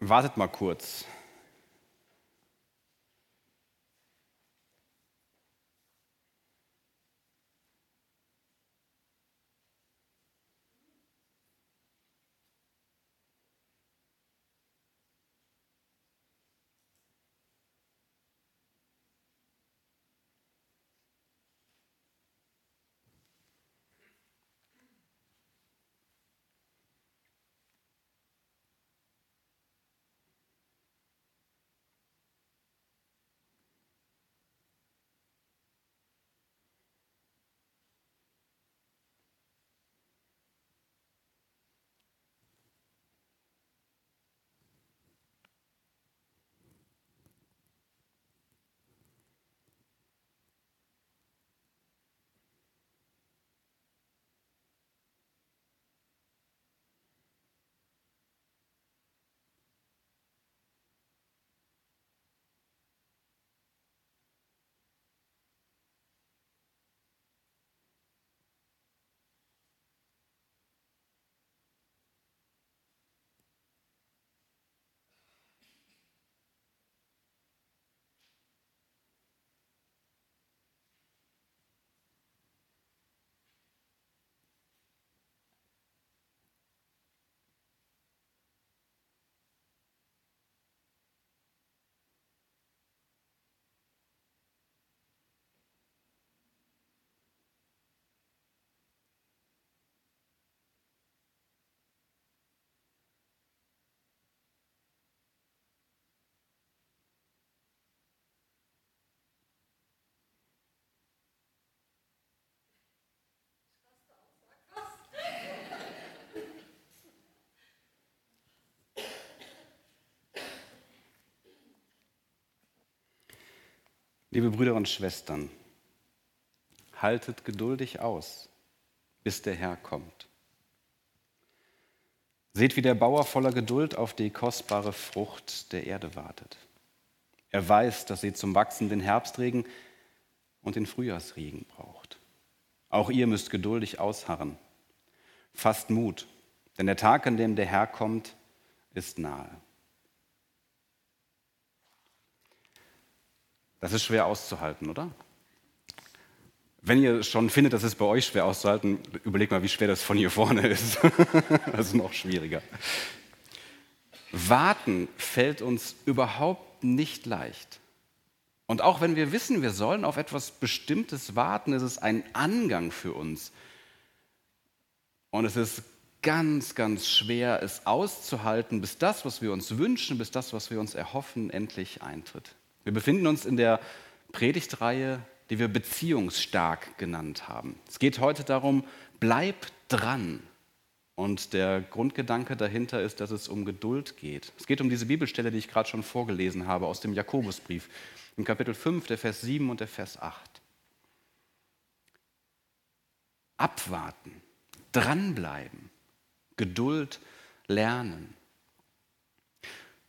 Wartet mal kurz. Liebe Brüder und Schwestern, haltet geduldig aus, bis der Herr kommt. Seht, wie der Bauer voller Geduld auf die kostbare Frucht der Erde wartet. Er weiß, dass sie zum Wachsen den Herbstregen und den Frühjahrsregen braucht. Auch ihr müsst geduldig ausharren. Fasst Mut, denn der Tag, an dem der Herr kommt, ist nahe. Das ist schwer auszuhalten, oder? Wenn ihr schon findet, das ist bei euch schwer auszuhalten, überlegt mal, wie schwer das von hier vorne ist. das ist noch schwieriger. Warten fällt uns überhaupt nicht leicht. Und auch wenn wir wissen, wir sollen auf etwas Bestimmtes warten, ist es ein Angang für uns. Und es ist ganz, ganz schwer, es auszuhalten, bis das, was wir uns wünschen, bis das, was wir uns erhoffen, endlich eintritt. Wir befinden uns in der Predigtreihe, die wir beziehungsstark genannt haben. Es geht heute darum, bleib dran. Und der Grundgedanke dahinter ist, dass es um Geduld geht. Es geht um diese Bibelstelle, die ich gerade schon vorgelesen habe aus dem Jakobusbrief, im Kapitel 5, der Vers 7 und der Vers 8. Abwarten, dranbleiben, Geduld lernen.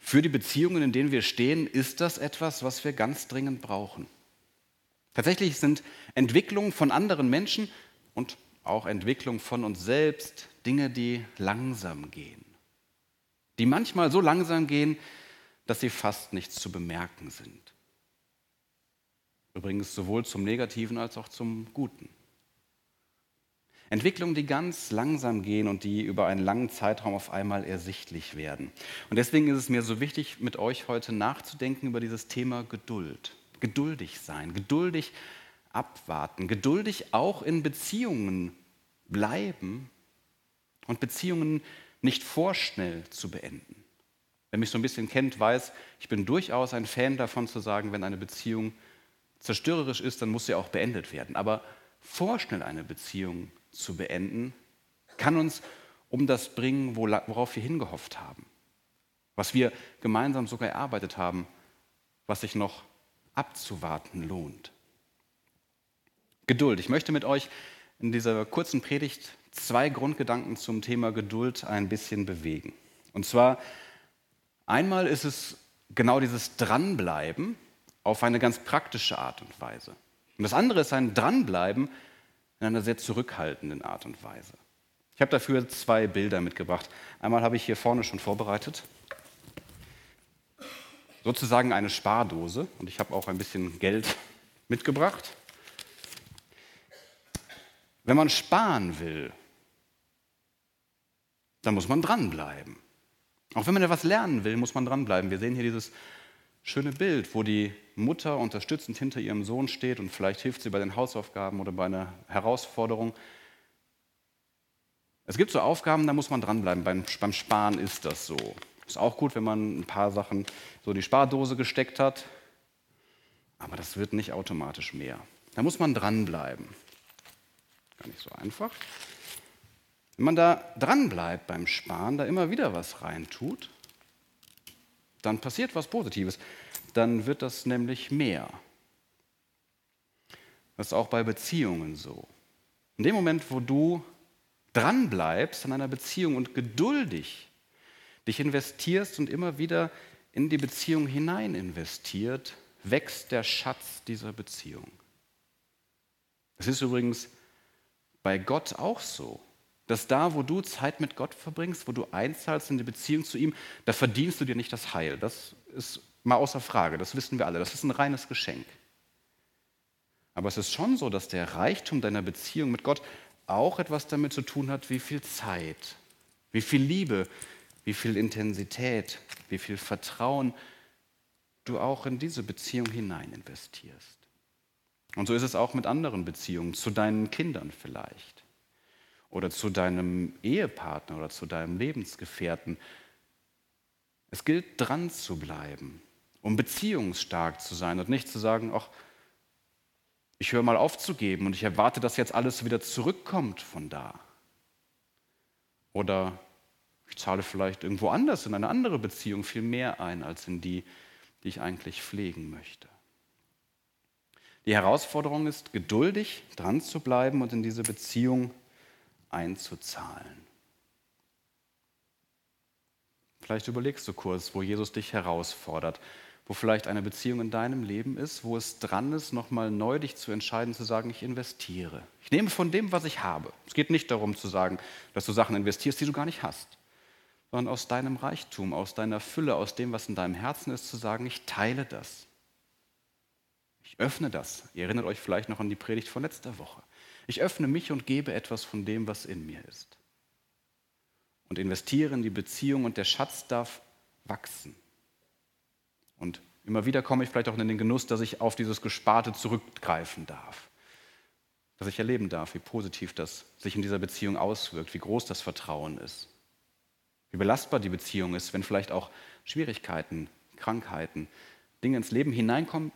Für die Beziehungen, in denen wir stehen, ist das etwas, was wir ganz dringend brauchen. Tatsächlich sind Entwicklungen von anderen Menschen und auch Entwicklung von uns selbst Dinge, die langsam gehen. Die manchmal so langsam gehen, dass sie fast nichts zu bemerken sind. Übrigens sowohl zum Negativen als auch zum Guten. Entwicklungen, die ganz langsam gehen und die über einen langen Zeitraum auf einmal ersichtlich werden. Und deswegen ist es mir so wichtig, mit euch heute nachzudenken über dieses Thema Geduld. Geduldig sein, geduldig abwarten, geduldig auch in Beziehungen bleiben und Beziehungen nicht vorschnell zu beenden. Wer mich so ein bisschen kennt, weiß, ich bin durchaus ein Fan davon zu sagen, wenn eine Beziehung zerstörerisch ist, dann muss sie auch beendet werden. Aber vorschnell eine Beziehung zu beenden, kann uns um das bringen, worauf wir hingehofft haben, was wir gemeinsam sogar erarbeitet haben, was sich noch abzuwarten lohnt. Geduld. Ich möchte mit euch in dieser kurzen Predigt zwei Grundgedanken zum Thema Geduld ein bisschen bewegen. Und zwar einmal ist es genau dieses Dranbleiben auf eine ganz praktische Art und Weise. Und das andere ist ein Dranbleiben in einer sehr zurückhaltenden Art und Weise. Ich habe dafür zwei Bilder mitgebracht. Einmal habe ich hier vorne schon vorbereitet. sozusagen eine Spardose und ich habe auch ein bisschen Geld mitgebracht. Wenn man sparen will, dann muss man dranbleiben. Auch wenn man etwas lernen will, muss man dranbleiben. Wir sehen hier dieses schöne Bild, wo die Mutter unterstützend hinter ihrem Sohn steht und vielleicht hilft sie bei den Hausaufgaben oder bei einer Herausforderung. Es gibt so Aufgaben, da muss man dranbleiben. Beim, beim Sparen ist das so. Ist auch gut, wenn man ein paar Sachen so in die Spardose gesteckt hat, aber das wird nicht automatisch mehr. Da muss man dranbleiben. Gar nicht so einfach. Wenn man da dranbleibt beim Sparen, da immer wieder was reintut, dann passiert was Positives. Dann wird das nämlich mehr. Das ist auch bei Beziehungen so. In dem Moment, wo du dranbleibst an einer Beziehung und geduldig dich investierst und immer wieder in die Beziehung hinein investiert, wächst der Schatz dieser Beziehung. Es ist übrigens bei Gott auch so, dass da, wo du Zeit mit Gott verbringst, wo du einzahlst in die Beziehung zu ihm, da verdienst du dir nicht das Heil. Das ist mal außer Frage, das wissen wir alle. Das ist ein reines Geschenk. Aber es ist schon so, dass der Reichtum deiner Beziehung mit Gott auch etwas damit zu tun hat, wie viel Zeit, wie viel Liebe, wie viel Intensität, wie viel Vertrauen du auch in diese Beziehung hinein investierst. Und so ist es auch mit anderen Beziehungen, zu deinen Kindern vielleicht oder zu deinem Ehepartner oder zu deinem Lebensgefährten. Es gilt dran zu bleiben, um beziehungsstark zu sein und nicht zu sagen, ach, ich höre mal aufzugeben und ich erwarte, dass jetzt alles wieder zurückkommt von da. Oder ich zahle vielleicht irgendwo anders in eine andere Beziehung viel mehr ein als in die, die ich eigentlich pflegen möchte. Die Herausforderung ist, geduldig dran zu bleiben und in diese Beziehung einzuzahlen. Vielleicht überlegst du kurz, wo Jesus dich herausfordert, wo vielleicht eine Beziehung in deinem Leben ist, wo es dran ist, nochmal neu dich zu entscheiden, zu sagen, ich investiere. Ich nehme von dem, was ich habe. Es geht nicht darum zu sagen, dass du Sachen investierst, die du gar nicht hast sondern aus deinem Reichtum, aus deiner Fülle, aus dem, was in deinem Herzen ist, zu sagen, ich teile das. Ich öffne das. Ihr erinnert euch vielleicht noch an die Predigt von letzter Woche. Ich öffne mich und gebe etwas von dem, was in mir ist. Und investiere in die Beziehung und der Schatz darf wachsen. Und immer wieder komme ich vielleicht auch in den Genuss, dass ich auf dieses Gesparte zurückgreifen darf. Dass ich erleben darf, wie positiv das sich in dieser Beziehung auswirkt, wie groß das Vertrauen ist wie belastbar die Beziehung ist, wenn vielleicht auch Schwierigkeiten, Krankheiten, Dinge ins Leben hineinkommen,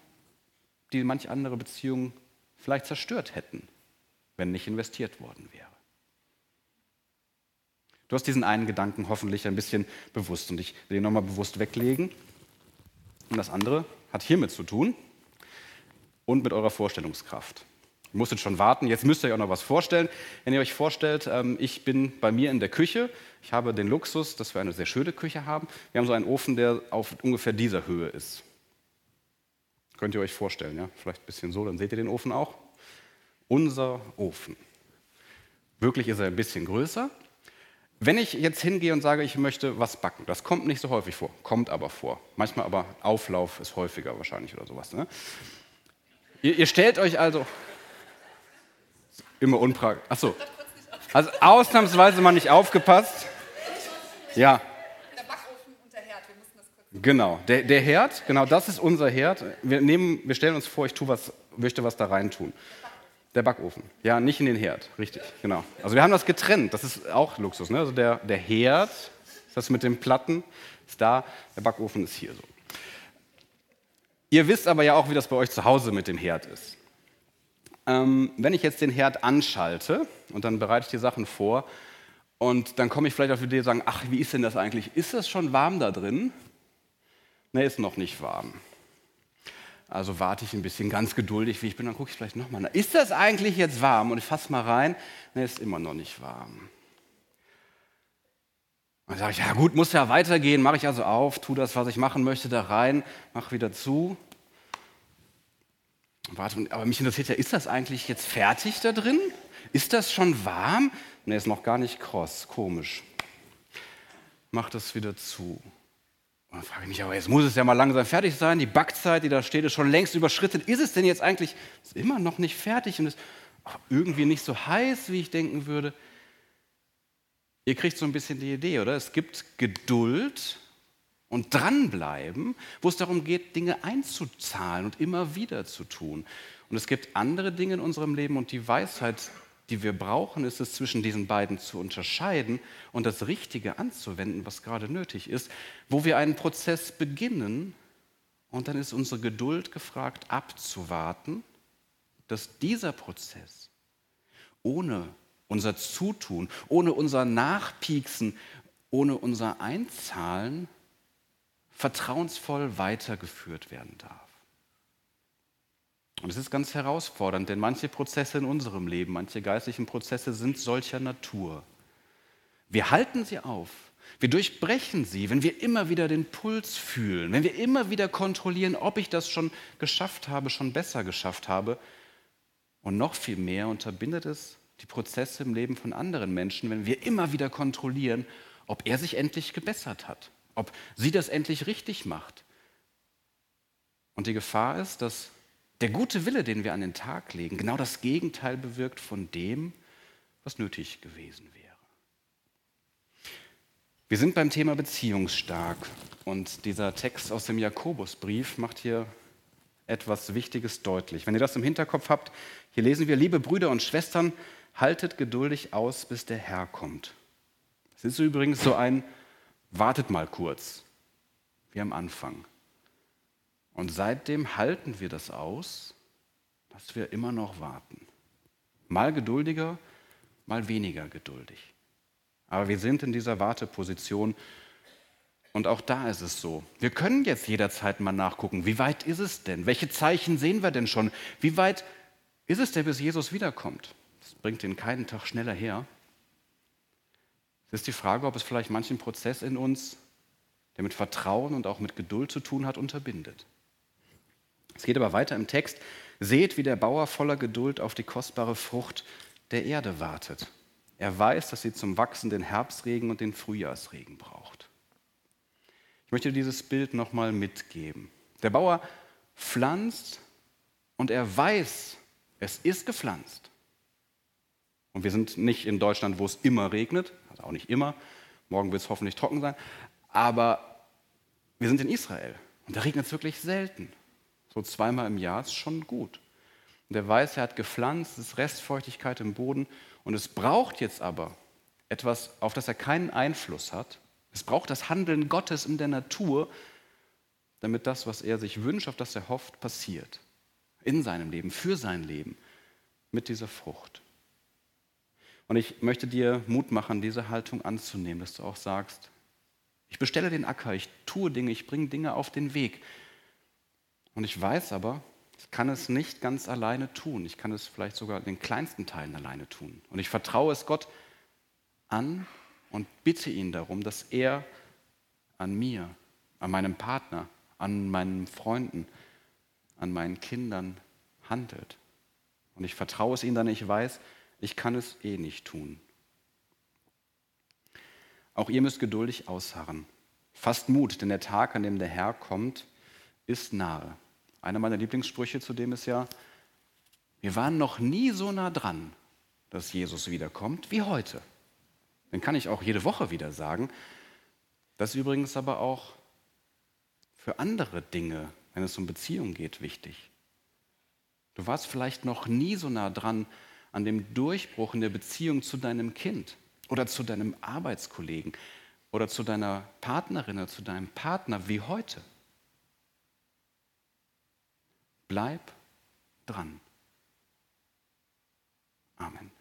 die manch andere Beziehung vielleicht zerstört hätten, wenn nicht investiert worden wäre. Du hast diesen einen Gedanken hoffentlich ein bisschen bewusst und ich will ihn nochmal bewusst weglegen. Und das andere hat hiermit zu tun und mit eurer Vorstellungskraft. Ihr musstet schon warten, jetzt müsst ihr euch auch noch was vorstellen. Wenn ihr euch vorstellt, ähm, ich bin bei mir in der Küche, ich habe den Luxus, dass wir eine sehr schöne Küche haben. Wir haben so einen Ofen, der auf ungefähr dieser Höhe ist. Könnt ihr euch vorstellen, ja? Vielleicht ein bisschen so, dann seht ihr den Ofen auch. Unser Ofen. Wirklich ist er ein bisschen größer. Wenn ich jetzt hingehe und sage, ich möchte was backen, das kommt nicht so häufig vor, kommt aber vor. Manchmal aber Auflauf ist häufiger wahrscheinlich oder sowas. Ne? Ihr, ihr stellt euch also, Immer unpraktisch. Achso. Also ausnahmsweise mal nicht aufgepasst. Ja. Der Backofen und der Herd, wir mussten das kurz. Genau, der, der Herd, genau das ist unser Herd. Wir, nehmen, wir stellen uns vor, ich tue was, möchte was da rein tun. Der Backofen. Ja, nicht in den Herd, richtig, genau. Also wir haben das getrennt, das ist auch Luxus. Ne? Also der, der Herd, das mit den Platten, ist da, der Backofen ist hier so. Ihr wisst aber ja auch, wie das bei euch zu Hause mit dem Herd ist. Ähm, wenn ich jetzt den Herd anschalte und dann bereite ich die Sachen vor und dann komme ich vielleicht auf die Idee zu sagen, ach, wie ist denn das eigentlich? Ist das schon warm da drin? Ne, ist noch nicht warm. Also warte ich ein bisschen ganz geduldig, wie ich bin, dann gucke ich vielleicht nochmal. Ist das eigentlich jetzt warm? Und ich fasse mal rein. Ne, ist immer noch nicht warm. Dann sage ich, ja gut, muss ja weitergehen, mache ich also auf, tue das, was ich machen möchte, da rein, mache wieder zu. Warte, aber mich interessiert ja, ist das eigentlich jetzt fertig da drin? Ist das schon warm? Ne, ist noch gar nicht kross, komisch. Mach das wieder zu. Und dann frage ich mich, aber jetzt muss es ja mal langsam fertig sein. Die Backzeit, die da steht, ist schon längst überschritten. Ist es denn jetzt eigentlich immer noch nicht fertig und ist irgendwie nicht so heiß, wie ich denken würde? Ihr kriegt so ein bisschen die Idee, oder? Es gibt Geduld und dranbleiben, wo es darum geht, Dinge einzuzahlen und immer wieder zu tun. Und es gibt andere Dinge in unserem Leben und die Weisheit, die wir brauchen, ist es zwischen diesen beiden zu unterscheiden und das Richtige anzuwenden, was gerade nötig ist, wo wir einen Prozess beginnen und dann ist unsere Geduld gefragt, abzuwarten, dass dieser Prozess ohne unser Zutun, ohne unser Nachpieksen, ohne unser Einzahlen vertrauensvoll weitergeführt werden darf. Und es ist ganz herausfordernd, denn manche Prozesse in unserem Leben, manche geistlichen Prozesse sind solcher Natur. Wir halten sie auf, wir durchbrechen sie, wenn wir immer wieder den Puls fühlen, wenn wir immer wieder kontrollieren, ob ich das schon geschafft habe, schon besser geschafft habe. Und noch viel mehr unterbindet es die Prozesse im Leben von anderen Menschen, wenn wir immer wieder kontrollieren, ob er sich endlich gebessert hat, ob sie das endlich richtig macht. Und die Gefahr ist, dass der gute Wille, den wir an den Tag legen, genau das Gegenteil bewirkt von dem, was nötig gewesen wäre. Wir sind beim Thema beziehungsstark und dieser Text aus dem Jakobusbrief macht hier etwas Wichtiges deutlich. Wenn ihr das im Hinterkopf habt, hier lesen wir, liebe Brüder und Schwestern, haltet geduldig aus, bis der Herr kommt. Es ist übrigens so ein, wartet mal kurz, wie am Anfang. Und seitdem halten wir das aus, dass wir immer noch warten. Mal geduldiger, mal weniger geduldig. Aber wir sind in dieser Warteposition und auch da ist es so. Wir können jetzt jederzeit mal nachgucken, wie weit ist es denn? Welche Zeichen sehen wir denn schon? Wie weit ist es denn, bis Jesus wiederkommt? Das bringt ihn keinen Tag schneller her. Es ist die Frage, ob es vielleicht manchen Prozess in uns, der mit Vertrauen und auch mit Geduld zu tun hat, unterbindet. Es geht aber weiter im Text. Seht, wie der Bauer voller Geduld auf die kostbare Frucht der Erde wartet. Er weiß, dass sie zum Wachsen den Herbstregen und den Frühjahrsregen braucht. Ich möchte dieses Bild nochmal mitgeben. Der Bauer pflanzt und er weiß, es ist gepflanzt. Und wir sind nicht in Deutschland, wo es immer regnet, also auch nicht immer. Morgen wird es hoffentlich trocken sein. Aber wir sind in Israel und da regnet es wirklich selten. So zweimal im Jahr ist schon gut. Und er weiß, er hat gepflanzt, es ist Restfeuchtigkeit im Boden und es braucht jetzt aber etwas, auf das er keinen Einfluss hat. Es braucht das Handeln Gottes in der Natur, damit das, was er sich wünscht, auf das er hofft, passiert. In seinem Leben, für sein Leben, mit dieser Frucht. Und ich möchte dir Mut machen, diese Haltung anzunehmen, dass du auch sagst, ich bestelle den Acker, ich tue Dinge, ich bringe Dinge auf den Weg. Und ich weiß aber, ich kann es nicht ganz alleine tun. Ich kann es vielleicht sogar in den kleinsten Teilen alleine tun. Und ich vertraue es Gott an und bitte ihn darum, dass er an mir, an meinem Partner, an meinen Freunden, an meinen Kindern handelt. Und ich vertraue es ihm, dann ich weiß, ich kann es eh nicht tun. Auch ihr müsst geduldig ausharren. Fasst Mut, denn der Tag, an dem der Herr kommt, ist nahe. Einer meiner Lieblingssprüche zu dem ist ja, wir waren noch nie so nah dran, dass Jesus wiederkommt wie heute. Den kann ich auch jede Woche wieder sagen. Das ist übrigens aber auch für andere Dinge, wenn es um Beziehungen geht, wichtig. Du warst vielleicht noch nie so nah dran an dem Durchbruch in der Beziehung zu deinem Kind oder zu deinem Arbeitskollegen oder zu deiner Partnerin oder zu deinem Partner wie heute. Bleib dran. Amen.